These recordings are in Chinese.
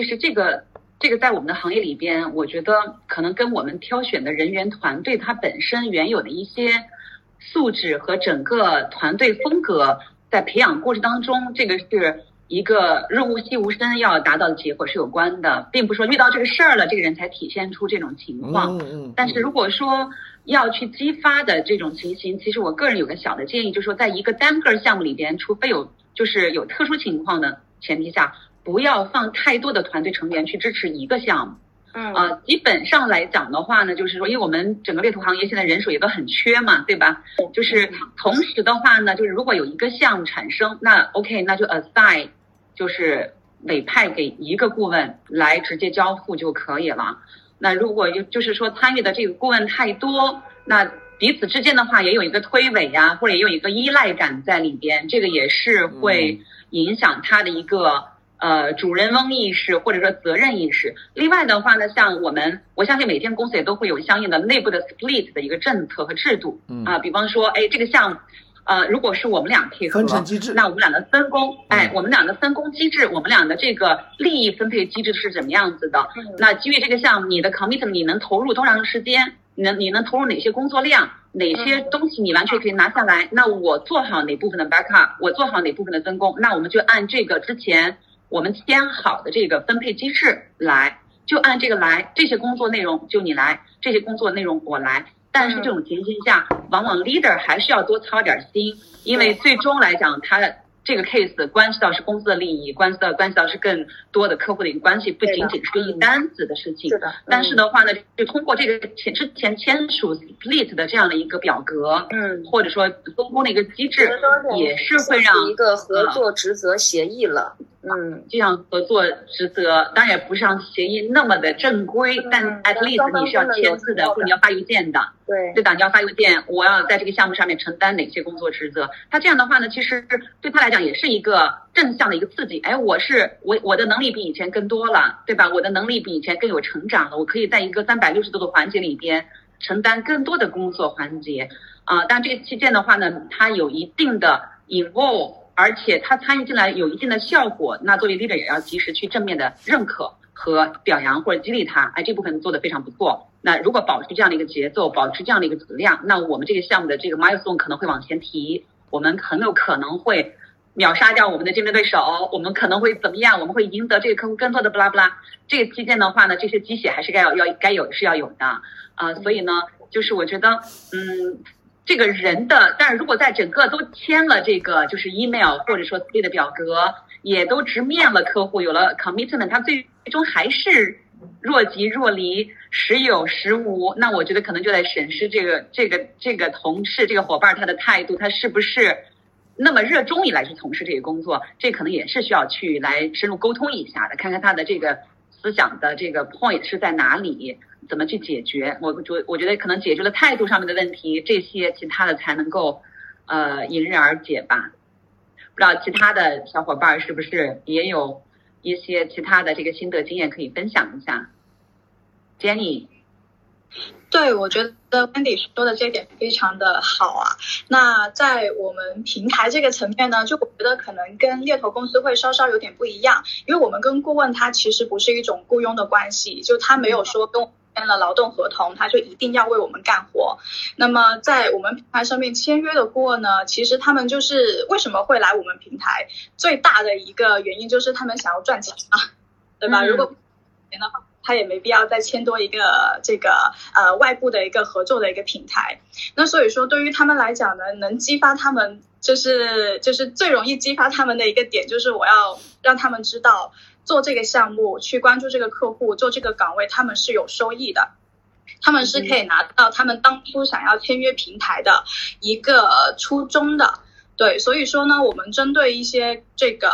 其实这个这个在我们的行业里边，我觉得可能跟我们挑选的人员团队它本身原有的一些素质和整个团队风格，在培养过程当中，这个是一个润物细无声要达到的结果是有关的，并不是说遇到这个事儿了，这个人才体现出这种情况。嗯嗯。但是如果说要去激发的这种情形，其实我个人有个小的建议，就是说，在一个单个项目里边，除非有就是有特殊情况的前提下，不要放太多的团队成员去支持一个项目。嗯啊，基本上来讲的话呢，就是说，因为我们整个猎头行业现在人手也都很缺嘛，对吧？就是同时的话呢，就是如果有一个项目产生，那 OK，那就 assign，就是委派给一个顾问来直接交付就可以了。那如果就就是说参与的这个顾问太多，那彼此之间的话也有一个推诿呀，或者也有一个依赖感在里边，这个也是会影响他的一个。呃，主人翁意识或者说责任意识。另外的话呢，像我们，我相信每间公司也都会有相应的内部的 split 的一个政策和制度。嗯啊，比方说，哎，这个项目，呃，如果是我们俩配合，分成机制那我们俩的分工，哎，我们俩的分工机制，我们俩的这个利益分配机制是怎么样子的？那基于这个项目，你的 commitment 你能投入多长时间？你能你能投入哪些工作量？哪些东西你完全可以拿下来？那我做好哪部分的 backup，我做好哪部分的分工？那我们就按这个之前。我们签好的这个分配机制来，就按这个来，这些工作内容就你来，这些工作内容我来。但是这种情形下，往往 leader 还是要多操点心，因为最终来讲，他这个 case 关系到是公司的利益，关系到关系到是更多的客户的一个关系，不仅仅是一单子的事情。是的。但是的话呢，就通过这个前之前签署 split 的这样的一个表格，嗯，或者说分工的一个机制，也是会让一个合作职责协议了。嗯，就像合作职责当然也不像协议那么的正规，但 at least 你是要签字的，或者你要发邮件的。对，对的，你要发邮件，我要在这个项目上面承担哪些工作职责。他这样的话呢，其实对他来讲也是一个正向的一个刺激。哎，我是我我的能力比以前更多了，对吧？我的能力比以前更有成长了，我可以在一个三百六十度的环节里边承担更多的工作环节。啊，但这个期间的话呢，它有一定的 involve。而且他参与进来有一定的效果，那作为 leader 也要及时去正面的认可和表扬或者激励他。哎，这部分做得非常不错。那如果保持这样的一个节奏，保持这样的一个质量，那我们这个项目的这个 milestone 可能会往前提，我们很有可能会秒杀掉我们的竞争对手，我们可能会怎么样？我们会赢得这个客户更多的不拉不拉。这个期间的话呢，这些鸡血还是该要要该有是要有的啊。所以呢，就是我觉得，嗯。这个人的，但是如果在整个都签了这个就是 email 或者说别的表格，也都直面了客户，有了 commitment，他最终还是若即若离，时有时无，那我觉得可能就在审视这个这个这个同事这个伙伴他的态度，他是不是那么热衷于来去从事这个工作，这可能也是需要去来深入沟通一下的，看看他的这个思想的这个 point 是在哪里。怎么去解决？我觉我觉得可能解决了态度上面的问题，这些其他的才能够，呃，迎刃而解吧。不知道其他的小伙伴是不是也有一些其他的这个心得经验可以分享一下？Jenny，对，我觉得 Wendy 说的这点非常的好啊。那在我们平台这个层面呢，就我觉得可能跟猎头公司会稍稍有点不一样，因为我们跟顾问他其实不是一种雇佣的关系，就他没有说跟。签了劳动合同，他就一定要为我们干活。那么在我们平台上面签约的顾问呢，其实他们就是为什么会来我们平台？最大的一个原因就是他们想要赚钱嘛，对吧？如果钱的话，他也没必要再签多一个这个呃外部的一个合作的一个平台。那所以说，对于他们来讲呢，能激发他们，就是就是最容易激发他们的一个点，就是我要让他们知道。做这个项目，去关注这个客户，做这个岗位，他们是有收益的，他们是可以拿到他们当初想要签约平台的一个初衷的。对，所以说呢，我们针对一些这个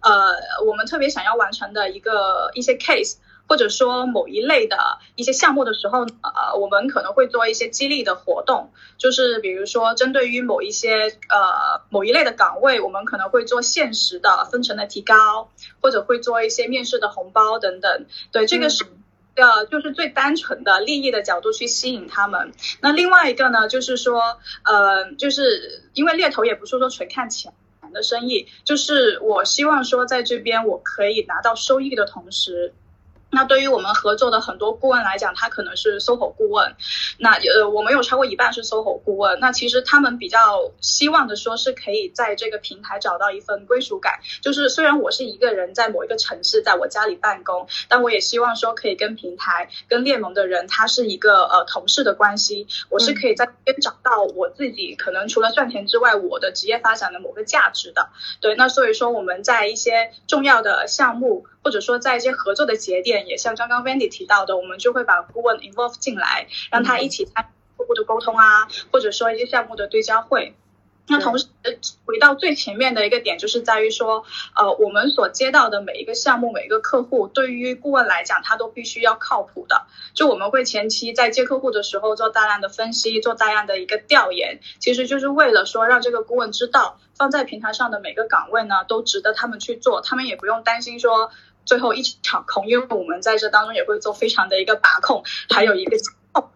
呃，我们特别想要完成的一个一些 case。或者说某一类的一些项目的时候，呃，我们可能会做一些激励的活动，就是比如说针对于某一些呃某一类的岗位，我们可能会做限时的分成的提高，或者会做一些面试的红包等等。对，这个是呃就是最单纯的利益的角度去吸引他们。那另外一个呢，就是说呃，就是因为猎头也不是说纯看钱。的生意，就是我希望说在这边我可以拿到收益的同时。那对于我们合作的很多顾问来讲，他可能是 SOHO 顾问，那呃，我们有超过一半是 SOHO 顾问。那其实他们比较希望的说是可以在这个平台找到一份归属感，就是虽然我是一个人在某一个城市，在我家里办公，但我也希望说可以跟平台、跟联盟的人，他是一个呃同事的关系，我是可以在边找到我自己可能除了赚钱之外，我的职业发展的某个价值的。对，那所以说我们在一些重要的项目。或者说，在一些合作的节点，也像刚刚 Wendy 提到的，我们就会把顾问 involve 进来，让他一起参与客户的沟通啊，或者说一些项目的对焦会。那同时，回到最前面的一个点，就是在于说，呃，我们所接到的每一个项目、每一个客户，对于顾问来讲，他都必须要靠谱的。就我们会前期在接客户的时候做大量的分析，做大量的一个调研，其实就是为了说让这个顾问知道，放在平台上的每个岗位呢，都值得他们去做，他们也不用担心说最后一场空，因为我们在这当中也会做非常的一个把控，还有一个控。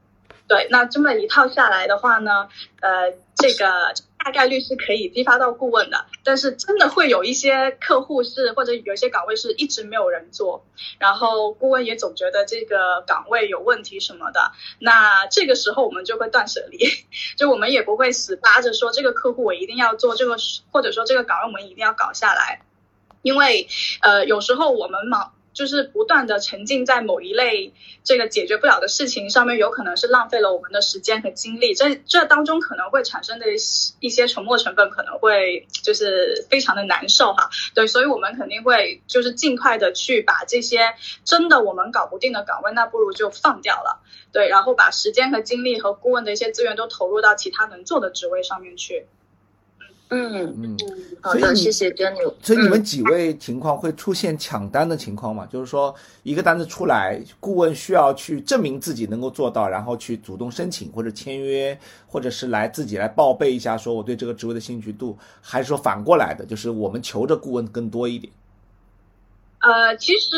对，那这么一套下来的话呢，呃，这个。大概率是可以激发到顾问的，但是真的会有一些客户是或者有些岗位是一直没有人做，然后顾问也总觉得这个岗位有问题什么的，那这个时候我们就会断舍离，就我们也不会死扒着说这个客户我一定要做这个，或者说这个岗位我们一定要搞下来，因为呃有时候我们忙。就是不断的沉浸在某一类这个解决不了的事情上面，有可能是浪费了我们的时间和精力。这这当中可能会产生的一些沉没成本，可能会就是非常的难受哈。对，所以我们肯定会就是尽快的去把这些真的我们搞不定的岗位，那不如就放掉了。对，然后把时间和精力和顾问的一些资源都投入到其他能做的职位上面去。嗯嗯，好的，谢谢 Jenny。所以你们几位情况会出现抢单的情况吗？就是说一个单子出来，顾问需要去证明自己能够做到，然后去主动申请或者签约，或者是来自己来报备一下，说我对这个职位的兴趣度，还是说反过来的，就是我们求着顾问更多一点？呃，其实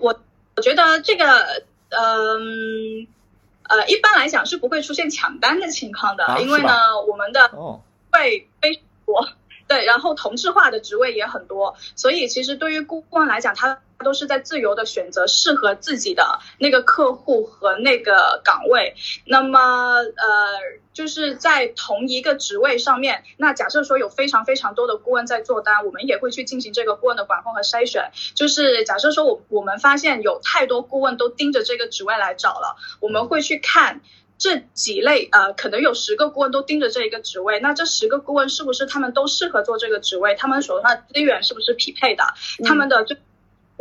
我我觉得这个，嗯呃，一般来讲是不会出现抢单的情况的，因为呢，我们的会非。多 对，然后同质化的职位也很多，所以其实对于顾问来讲，他都是在自由的选择适合自己的那个客户和那个岗位。那么呃，就是在同一个职位上面，那假设说有非常非常多的顾问在做单，我们也会去进行这个顾问的管控和筛选。就是假设说我我们发现有太多顾问都盯着这个职位来找了，我们会去看。这几类呃，可能有十个顾问都盯着这一个职位，那这十个顾问是不是他们都适合做这个职位？他们手上的资源是不是匹配的？他们的就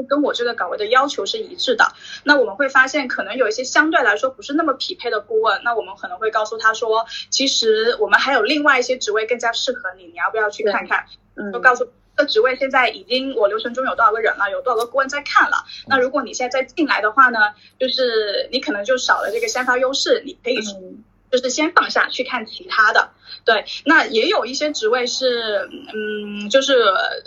跟我这个岗位的要求是一致的。那我们会发现，可能有一些相对来说不是那么匹配的顾问，那我们可能会告诉他说，其实我们还有另外一些职位更加适合你，你要不要去看看？嗯，就告诉。这职位现在已经我流程中有多少个人了，有多少个顾问在看了。那如果你现在再进来的话呢，就是你可能就少了这个先发优势，你可以就是先放下去看其他的。对，那也有一些职位是，嗯，就是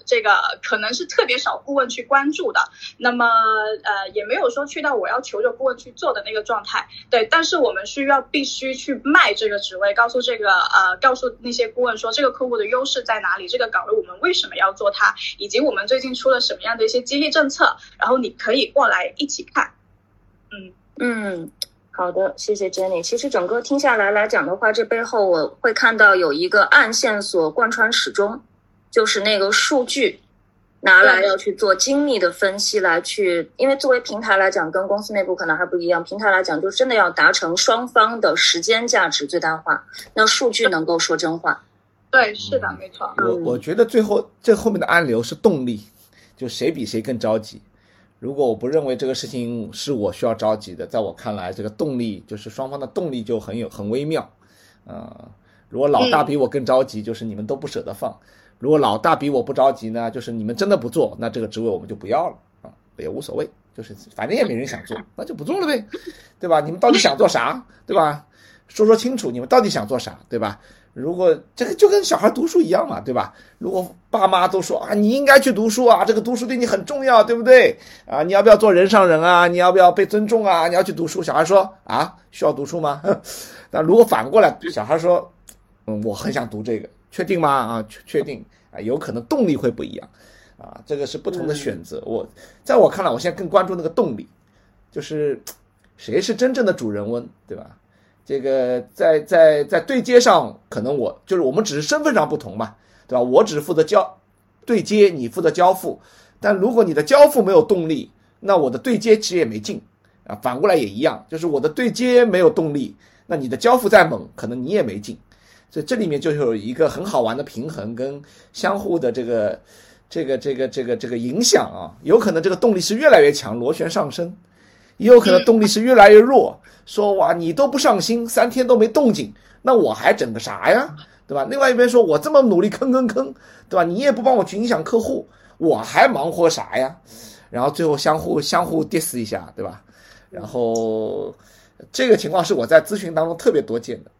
这个可能是特别少顾问去关注的，那么呃也没有说去到我要求着顾问去做的那个状态，对，但是我们需要必须去卖这个职位，告诉这个呃告诉那些顾问说这个客户的优势在哪里，这个岗位我们为什么要做它，以及我们最近出了什么样的一些激励政策，然后你可以过来一起看，嗯嗯。好的，谢谢 Jenny。其实整个听下来来讲的话，这背后我会看到有一个暗线索贯穿始终，就是那个数据拿来要去做精密的分析，来去，因为作为平台来讲，跟公司内部可能还不一样。平台来讲，就真的要达成双方的时间价值最大化，那数据能够说真话。对，是的，没错。我我觉得最后这后面的暗流是动力，就谁比谁更着急。如果我不认为这个事情是我需要着急的，在我看来，这个动力就是双方的动力就很有很微妙，啊，如果老大比我更着急，就是你们都不舍得放；如果老大比我不着急呢，就是你们真的不做，那这个职位我们就不要了啊，也无所谓，就是反正也没人想做，那就不做了呗，对吧？你们到底想做啥，对吧？说说清楚，你们到底想做啥，对吧？如果这个就跟小孩读书一样嘛，对吧？如果爸妈都说啊，你应该去读书啊，这个读书对你很重要，对不对？啊，你要不要做人上人啊？你要不要被尊重啊？你要去读书。小孩说啊，需要读书吗？那如果反过来，小孩说，嗯，我很想读这个，确定吗？啊，确确定啊，有可能动力会不一样，啊，这个是不同的选择。我在我看来，我现在更关注那个动力，就是谁是真正的主人翁，对吧？这个在在在对接上，可能我就是我们只是身份上不同嘛，对吧？我只负责交对接，你负责交付。但如果你的交付没有动力，那我的对接其实也没劲啊。反过来也一样，就是我的对接没有动力，那你的交付再猛，可能你也没劲。所以这里面就有一个很好玩的平衡跟相互的这个这个这个这个这个影响啊。有可能这个动力是越来越强，螺旋上升；也有可能动力是越来越弱，说哇你都不上心，三天都没动静，那我还整个啥呀？对吧？另外一边说我这么努力坑坑坑，对吧？你也不帮我去影响客户。我还忙活啥呀？然后最后相互相互 diss 一下，对吧？然后这个情况是我在咨询当中特别多见的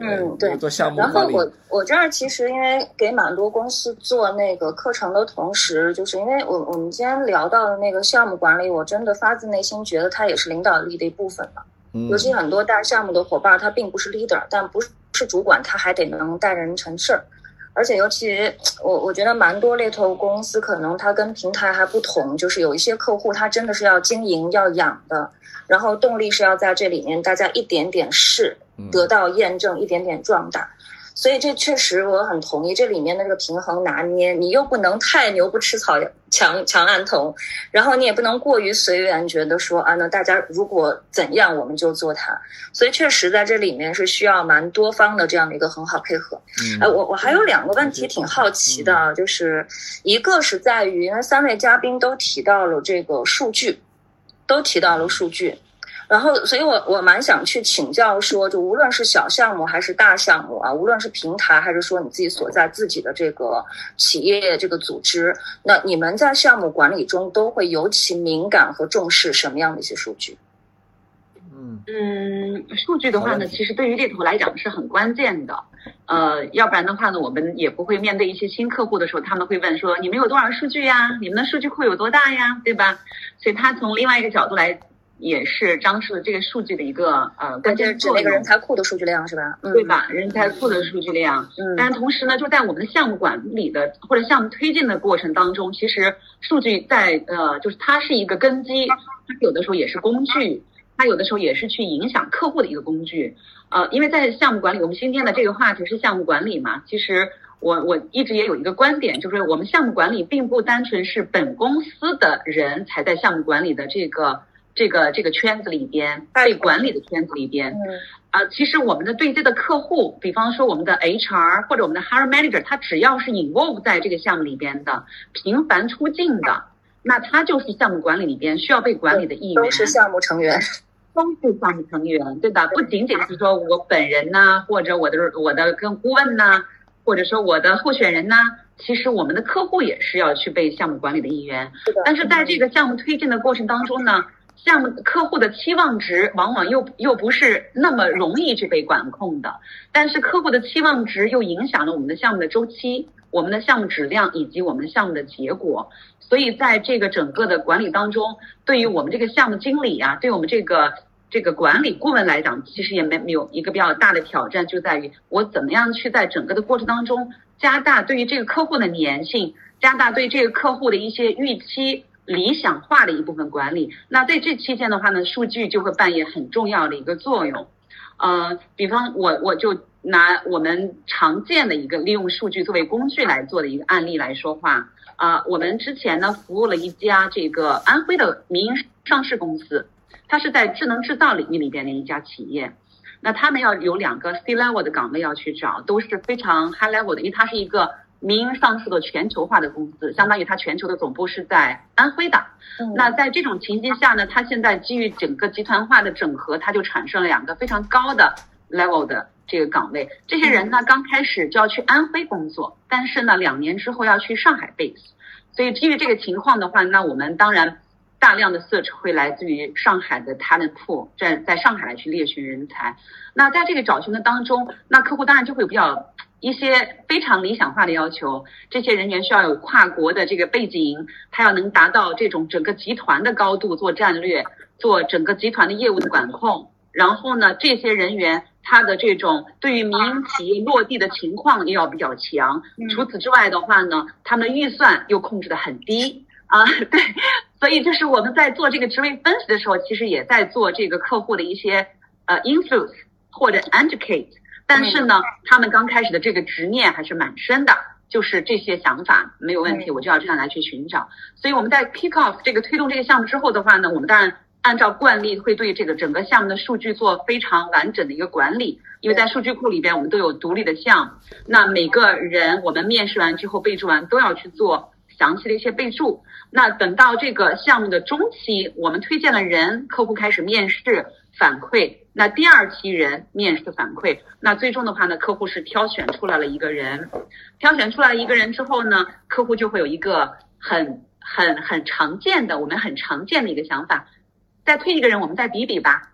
嗯，对，做项目然后我我这儿其实因为给蛮多公司做那个课程的同时，就是因为我我们今天聊到的那个项目管理，我真的发自内心觉得它也是领导力的一部分嘛。嗯，尤其很多大项目的伙伴，他并不是 leader，但不是主管，他还得能带人成事儿。而且，尤其我我觉得蛮多猎头公司可能它跟平台还不同，就是有一些客户他真的是要经营要养的，然后动力是要在这里面大家一点点试，得到验证，一点点壮大。所以这确实我很同意，这里面的这个平衡拿捏，你又不能太牛不吃草强强按头，然后你也不能过于随缘，觉得说啊，那大家如果怎样我们就做它。所以确实在这里面是需要蛮多方的这样的一个很好配合。哎，我我还有两个问题挺好奇的，就是一个是在于，因为三位嘉宾都提到了这个数据，都提到了数据。然后，所以我我蛮想去请教说，就无论是小项目还是大项目啊，无论是平台还是说你自己所在自己的这个企业这个组织，那你们在项目管理中都会尤其敏感和重视什么样的一些数据？嗯嗯，数据的话呢，其实对于猎头来讲是很关键的。呃，要不然的话呢，我们也不会面对一些新客户的时候，他们会问说，你们有多少数据呀？你们的数据库有多大呀？对吧？所以他从另外一个角度来。也是张氏的这个数据的一个呃关键作用，那个人才库的数据量是吧？对吧？人才库的数据量。嗯。但是同时呢，就在我们的项目管理的或者项目推进的过程当中，其实数据在呃，就是它是一个根基，它有的时候也是工具，它有的时候也是去影响客户的一个工具。呃，因为在项目管理，我们今天的这个话题是项目管理嘛。其实我我一直也有一个观点，就是我们项目管理并不单纯是本公司的人才在项目管理的这个。这个这个圈子里边被管理的圈子里边，啊，其实我们的对接的客户，比方说我们的 HR 或者我们的 Hire Manager，他只要是 involve 在这个项目里边的，频繁出镜的，那他就是项目管理里边需要被管理的一员，都是项目成员，都是项目成员，对吧？不仅仅是说我本人呐，或者我的我的跟顾问呐，或者说我的候选人呐，其实我们的客户也是要去被项目管理的一员。但是在这个项目推进的过程当中呢？项目客户的期望值往往又又不是那么容易去被管控的，但是客户的期望值又影响了我们的项目的周期、我们的项目质量以及我们项目的结果。所以在这个整个的管理当中，对于我们这个项目经理啊，对我们这个这个管理顾问来讲，其实也没没有一个比较大的挑战，就在于我怎么样去在整个的过程当中加大对于这个客户的粘性，加大对这个客户的一些预期。理想化的一部分管理，那在这期间的话呢，数据就会扮演很重要的一个作用。呃，比方我我就拿我们常见的一个利用数据作为工具来做的一个案例来说话。啊，我们之前呢服务了一家这个安徽的民营上市公司，它是在智能制造领域里边的一家企业。那他们要有两个 C level 的岗位要去找，都是非常 high level 的，因为它是一个。民营上市的全球化的公司，相当于它全球的总部是在安徽的。那在这种情境下呢，它现在基于整个集团化的整合，它就产生了两个非常高的 level 的这个岗位。这些人呢，刚开始就要去安徽工作，但是呢，两年之后要去上海 base。所以基于这个情况的话，那我们当然大量的 search 会来自于上海的 talent pool，在在上海来去猎寻人才。那在这个找寻的当中，那客户当然就会比较。一些非常理想化的要求，这些人员需要有跨国的这个背景，他要能达到这种整个集团的高度做战略，做整个集团的业务的管控。然后呢，这些人员他的这种对于民营企业落地的情况也要比较强。除此之外的话呢，他们的预算又控制的很低啊，对，所以就是我们在做这个职位分析的时候，其实也在做这个客户的一些呃 influence 或者 educate，但是呢，他们刚开始的这个执念还是蛮深的，就是这些想法没有问题，我就要这样来去寻找。所以我们在 kick off 这个推动这个项目之后的话呢，我们当然。按照惯例，会对这个整个项目的数据做非常完整的一个管理，因为在数据库里边，我们都有独立的项目。那每个人我们面试完之后备注完，都要去做详细的一些备注。那等到这个项目的中期，我们推荐了人，客户开始面试反馈。那第二批人面试反馈，那最终的话呢，客户是挑选出来了一个人，挑选出来一个人之后呢，客户就会有一个很很很常见的，我们很常见的一个想法。再推一个人，我们再比比吧，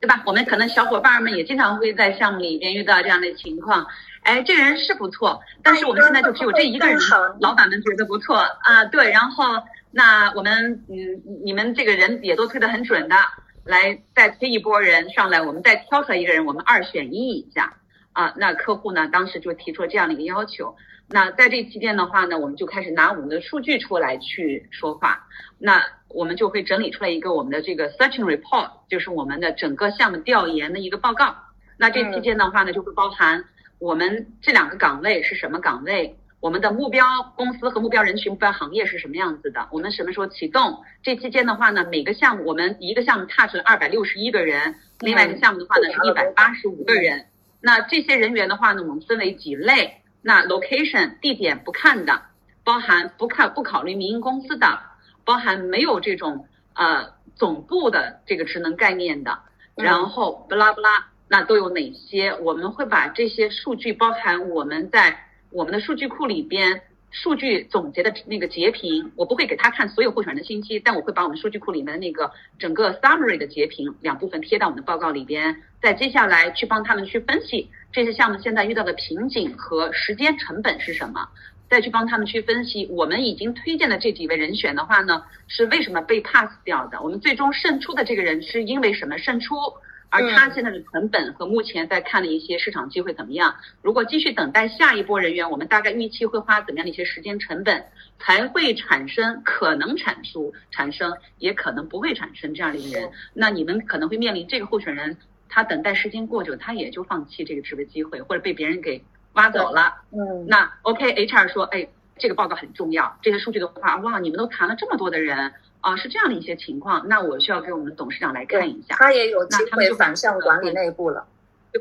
对吧？我们可能小伙伴们也经常会在项目里边遇到这样的情况。哎，这个人是不错，但是我们现在就只有这一个人，老板们觉得不错啊。对，然后那我们嗯，你们这个人也都推得很准的，来再推一波人上来，我们再挑出来一个人，我们二选一一下啊。那客户呢，当时就提出了这样的一个要求。那在这期间的话呢，我们就开始拿我们的数据出来去说话。那我们就会整理出来一个我们的这个 searching report，就是我们的整个项目调研的一个报告。那这期间的话呢，就会包含我们这两个岗位是什么岗位，我们的目标公司和目标人群、目标行业是什么样子的，我们什么时候启动。这期间的话呢，每个项目我们一个项目 touch 了二百六十一个人，另外一个项目的话呢是一百八十五个人。那这些人员的话呢，我们分为几类。那 location 地点不看的，包含不看不考虑民营公司的，包含没有这种呃总部的这个职能概念的，然后不拉不拉，那都有哪些？我们会把这些数据包含我们在我们的数据库里边。数据总结的那个截屏，我不会给他看所有候选人的信息，但我会把我们数据库里面的那个整个 summary 的截屏两部分贴到我们的报告里边，再接下来去帮他们去分析这些项目现在遇到的瓶颈和时间成本是什么，再去帮他们去分析我们已经推荐的这几位人选的话呢，是为什么被 pass 掉的？我们最终胜出的这个人是因为什么胜出？而他现在的成本和目前在看的一些市场机会怎么样？如果继续等待下一波人员，我们大概预期会花怎么样的一些时间成本，才会产生可能产出产生，也可能不会产生这样的一个人？那你们可能会面临这个候选人，他等待时间过久，他也就放弃这个职位机会，或者被别人给挖走了。嗯，那 OK，HR 说，哎，这个报告很重要，这些数据的话，哇，你们都谈了这么多的人。啊，是这样的一些情况，那我需要给我们董事长来看一下。他也有机会反向管理内部了，就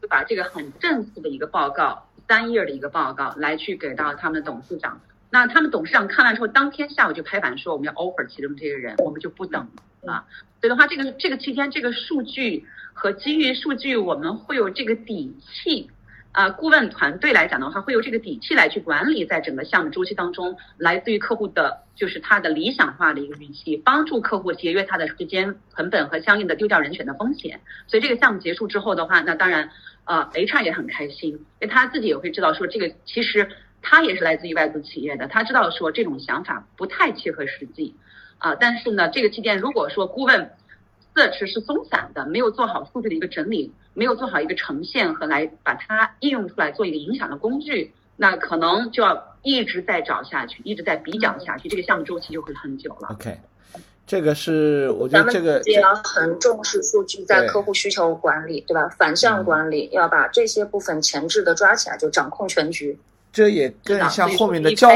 就把这个很正式的一个报告，三页的一个报告来去给到他们的董事长。那他们董事长看完之后，当天下午就拍板说我们要 offer 其中这个人，我们就不等了。所以的话，这个这个期间，这个数据和基于数据，我们会有这个底气。啊，顾问团队来讲的话，会有这个底气来去管理在整个项目周期当中，来自于客户的就是他的理想化的一个预期，帮助客户节约他的时间成本和相应的丢掉人选的风险。所以这个项目结束之后的话，那当然，呃，HR 也很开心，因为他自己也会知道说这个其实他也是来自于外资企业的，他知道说这种想法不太切合实际，啊，但是呢，这个期间如果说顾问。Search 是松散的，没有做好数据的一个整理，没有做好一个呈现和来把它应用出来做一个影响的工具，那可能就要一直在找下去，一直在比较下去，这个项目周期就会很久了。OK，这个是我觉得这个也要很重视数据在客户需求管理，对吧？反向管理要把这些部分前置的抓起来，就掌控全局。这也更像后面的交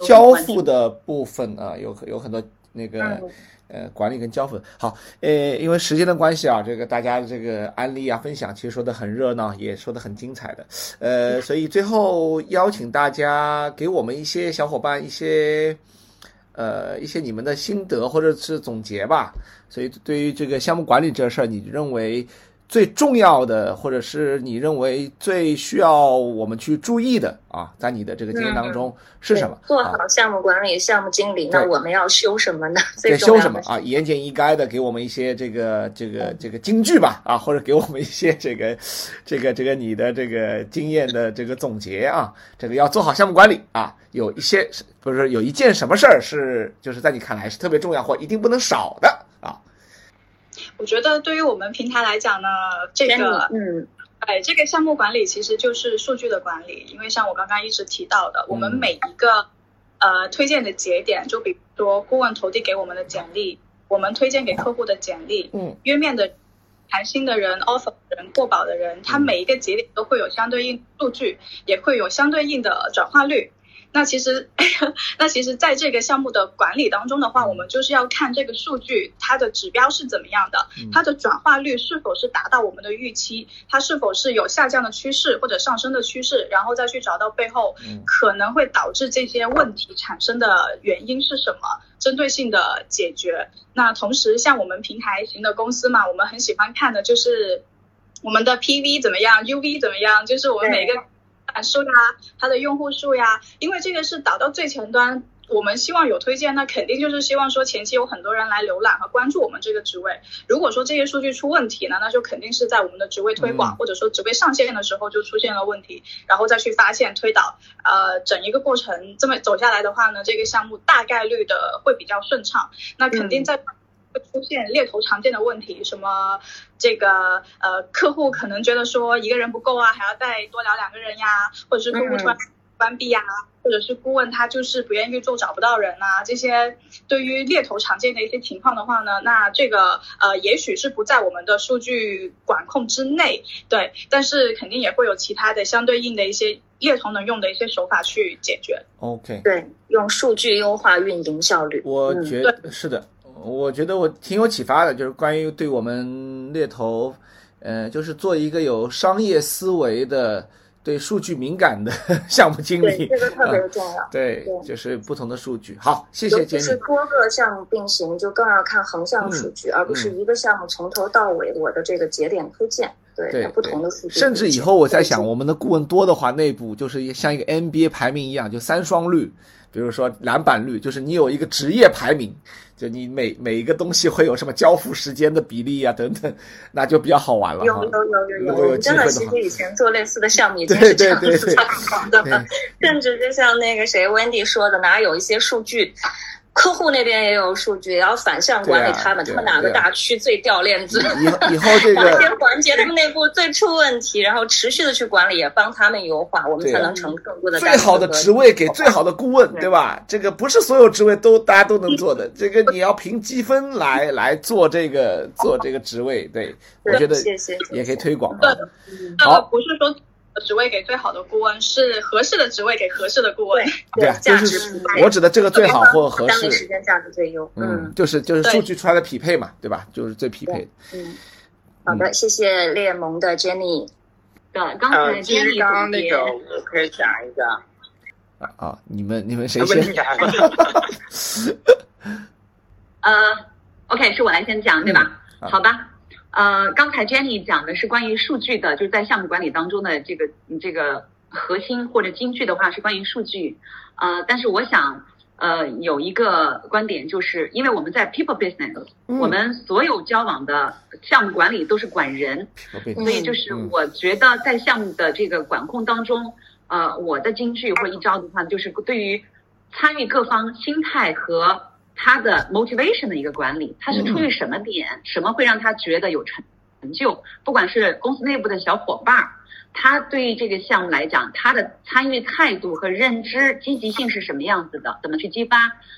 交付的部分啊，有有很多那个。呃，管理跟交付好，呃，因为时间的关系啊，这个大家这个案例啊分享，其实说的很热闹，也说的很精彩的，呃，所以最后邀请大家给我们一些小伙伴一些，呃，一些你们的心得或者是总结吧。所以对于这个项目管理这事儿，你认为？最重要的，或者是你认为最需要我们去注意的啊，在你的这个经验当中是什么？做好项目管理、项目经理，那我们要修什么呢？在修什么啊？言简意赅的给我们一些这个这个这个金句吧啊，或者给我们一些这个 这个这个你的这个经验的这个总结啊。这个要做好项目管理啊，有一些不是有一件什么事儿是就是在你看来是特别重要或一定不能少的啊。我觉得对于我们平台来讲呢，这个嗯，哎，这个项目管理其实就是数据的管理，因为像我刚刚一直提到的，我们每一个呃推荐的节点，就比如说顾问投递给我们的简历，我们推荐给客户的简历，嗯，约面的谈心的人、offer 的人、过保的人，他每一个节点都会有相对应数据，也会有相对应的转化率。那其实，那其实，在这个项目的管理当中的话，我们就是要看这个数据它的指标是怎么样的，它的转化率是否是达到我们的预期，它是否是有下降的趋势或者上升的趋势，然后再去找到背后可能会导致这些问题产生的原因是什么，针对性的解决。那同时，像我们平台型的公司嘛，我们很喜欢看的就是我们的 PV 怎么样，UV 怎么样，就是我们每个。数呀，它的用户数呀，因为这个是导到最前端，我们希望有推荐，那肯定就是希望说前期有很多人来浏览和关注我们这个职位。如果说这些数据出问题呢，那就肯定是在我们的职位推广或者说职位上线的时候就出现了问题，然后再去发现推导，呃，整一个过程这么走下来的话呢，这个项目大概率的会比较顺畅。那肯定在。出现猎头常见的问题，什么这个呃客户可能觉得说一个人不够啊，还要再多聊两个人呀，或者是客户突然关闭呀，或者是顾问他就是不愿意做找不到人啊，这些对于猎头常见的一些情况的话呢，那这个呃也许是不在我们的数据管控之内，对，但是肯定也会有其他的相对应的一些猎头能用的一些手法去解决。OK，对，用数据优化运营效率，我觉得是的。我觉得我挺有启发的，就是关于对我们猎头，呃，就是做一个有商业思维的、对数据敏感的项目经理，这个特别重要。对，就是不同的数据。好，谢谢杰尼。是多个项目并行，就更要看横向数据，而不是一个项目从头到尾我的这个节点推荐。对，不同的数据。甚至以后我在想，我们的顾问多的话，内部就是像一个 NBA 排名一样，就三双率。比如说篮板率，就是你有一个职业排名，就你每每一个东西会有什么交付时间的比例啊等等，那就比较好玩了。有有有有有，真的，其实以前做类似的项目已 经是这样子的，甚至就像那个谁 Wendy 说的，哪有一些数据。客户那边也有数据，然后反向管理他们，他们哪个大区最掉链子？以后以后这 个哪些环节他们内部最出问题，然后持续的去管理，也帮他们优化，我们才能成更多的最好的职位给最好的顾问，对吧？这个不是所有职位都大家都能做的，这个你要凭积分来来做这个做这个职位，对我觉得也可以推广。对，好，不是说。职位给最好的顾问是合适的职位给合适的顾问，对，就是我指的这个最好或合适，时间价值最优，嗯，就是就是数据出来的匹配嘛，对吧？就是最匹配的。嗯，好的，谢谢猎盟的 Jenny。对，刚才 Jenny 刚刚那个我可以讲一下。啊啊，你们你们谁先？呃，OK，是我来先讲对吧？好吧。呃，刚才 Jenny 讲的是关于数据的，就是在项目管理当中的这个这个核心或者金句的话是关于数据。呃，但是我想，呃，有一个观点，就是因为我们在 people business，我们所有交往的项目管理都是管人，所以就是我觉得在项目的这个管控当中，呃，我的金句或一招的话，就是对于参与各方心态和。他的 motivation 的一个管理，他是出于什么点，什么会让他觉得有成成就？不管是公司内部的小伙伴儿，他对于这个项目来讲，他的参与态度和认知积极性是什么样子的？怎么去激发？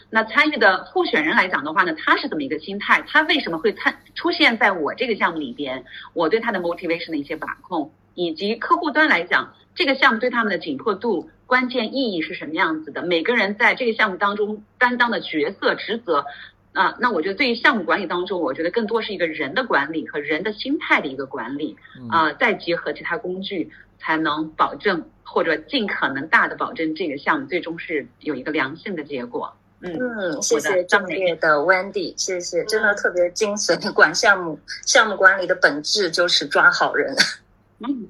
那参与的候选人来讲的话呢，他是怎么一个心态？他为什么会参出现在我这个项目里边？我对他的 motivation 的一些把控，以及客户端来讲，这个项目对他们的紧迫度。关键意义是什么样子的？每个人在这个项目当中担当的角色职责，啊，那我觉得对于项目管理当中，我觉得更多是一个人的管理和人的心态的一个管理，啊，再结合其他工具，才能保证或者尽可能大的保证这个项目最终是有一个良性的结果。嗯，谢谢张烈的 Wendy，谢谢，真的特别精髓。管项目，项目管理的本质就是抓好人。嗯。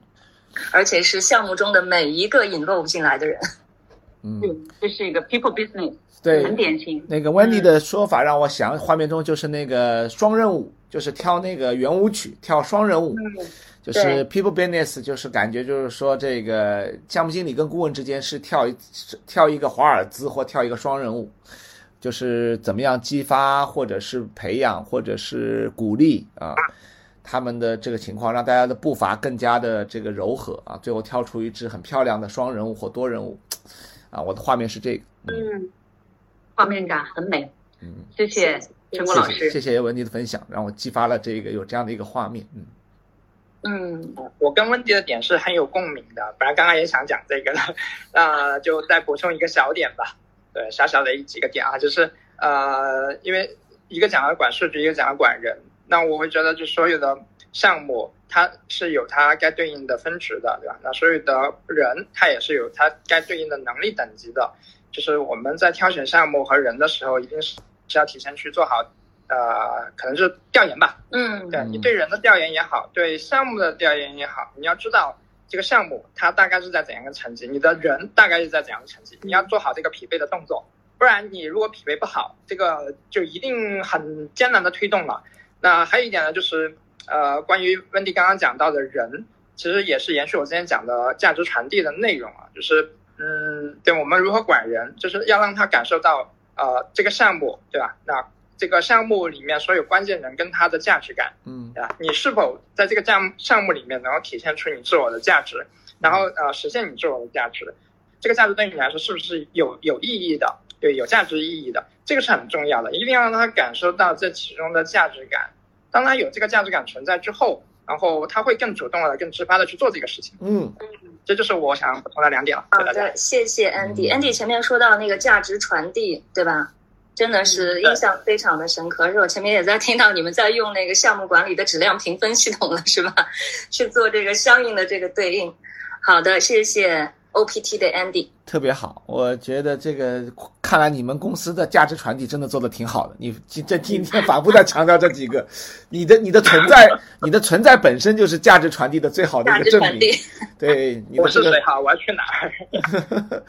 而且是项目中的每一个引入进来的人，嗯，这是一个 people business，对，很典型。那个 Wendy 的说法让我想，画面中就是那个双任务，就是跳那个圆舞曲，跳双人舞，就是 people business，就是感觉就是说这个项目经理跟顾问之间是跳一跳一个华尔兹或跳一个双人舞，就是怎么样激发，或者是培养，或者是鼓励啊，他们的这个情况，让大家的步伐更加的这个柔和啊，最后跳出一支很漂亮的双人舞或多人舞，啊，我的画面是这个，嗯，画面感很美，嗯，谢谢陈果老师，谢谢文迪的分享，让我激发了这个有这样的一个画面，嗯。嗯，我跟温迪的点是很有共鸣的，本来刚刚也想讲这个的，那就再补充一个小点吧。对，小小的一几个点啊，就是呃，因为一个讲要管数据，一个讲要管人，那我会觉得就所有的项目它是有它该对应的分值的，对吧？那所有的人他也是有他该对应的能力等级的，就是我们在挑选项目和人的时候，一定是是要提前去做好。呃，可能是调研吧。嗯，对你对人的调研也好，对项目的调研也好，你要知道这个项目它大概是在怎样的成绩，你的人大概是在怎样的成绩，你要做好这个匹配的动作，不然你如果匹配不好，这个就一定很艰难的推动了。那还有一点呢，就是呃，关于温迪刚刚讲到的人，其实也是延续我之前讲的价值传递的内容啊，就是嗯，对我们如何管人，就是要让他感受到呃这个项目，对吧？那这个项目里面所有关键人跟他的价值感，嗯，对吧？你是否在这个项项目里面能够体现出你自我的价值，然后呃实现你自我的价值？这个价值对你来说是不是有有意义的？对，有价值意义的，这个是很重要的，一定要让他感受到这其中的价值感。当他有这个价值感存在之后，然后他会更主动的、更直发的去做这个事情。嗯，这就是我想补充的两点了。好的，谢谢 Andy。Andy 前面说到那个价值传递，对吧？真的是印象非常的深刻，而且我前面也在听到你们在用那个项目管理的质量评分系统了，是吧？去做这个相应的这个对应。好的，谢谢 OPT 的 Andy。特别好，我觉得这个看来你们公司的价值传递真的做的挺好的。你这今天反复在强调这几个，你的你的存在，你的存在本身就是价值传递的最好的一个证明。对，我是谁哈？我要去哪儿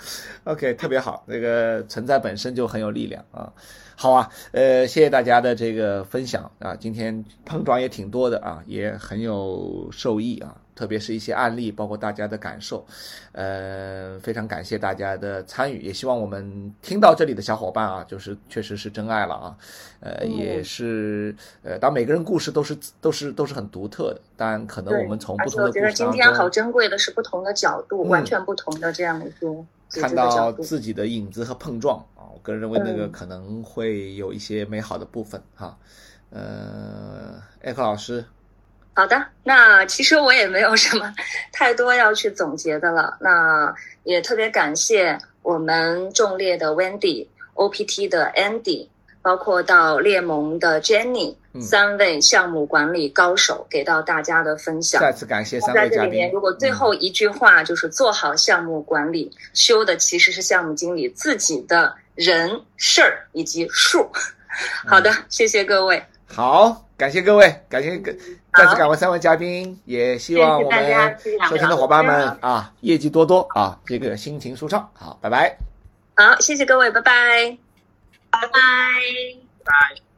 ？OK，特别好，那个存在本身就很有力量啊。好啊，呃，谢谢大家的这个分享啊，今天碰撞也挺多的啊，也很有受益啊。特别是一些案例，包括大家的感受，呃，非常感谢大家的参与，也希望我们听到这里的小伙伴啊，就是确实是真爱了啊，呃，也是呃，当每个人故事都是都是都是很独特的，但可能我们从不同的故事当中，我觉得今天好珍贵的是不同的角度，完全不同的这样一个看到自己的影子和碰撞啊，我个人认为那个可能会有一些美好的部分哈，呃，艾克老师。好的，那其实我也没有什么太多要去总结的了。那也特别感谢我们众列的 Wendy，OPT 的 Andy，包括到列盟的 Jenny，三位项目管理高手给到大家的分享。再次感谢三位嘉宾。在这里面，如果最后一句话就是做好项目管理，修的其实是项目经理自己的人事儿以及数。好的，谢谢各位。好，感谢各位，感谢各再次感谢三位嘉宾，也希望我们收听的伙伴们啊，业绩多多啊，这个心情舒畅。好，拜拜。好，谢谢各位，拜拜，拜拜，拜。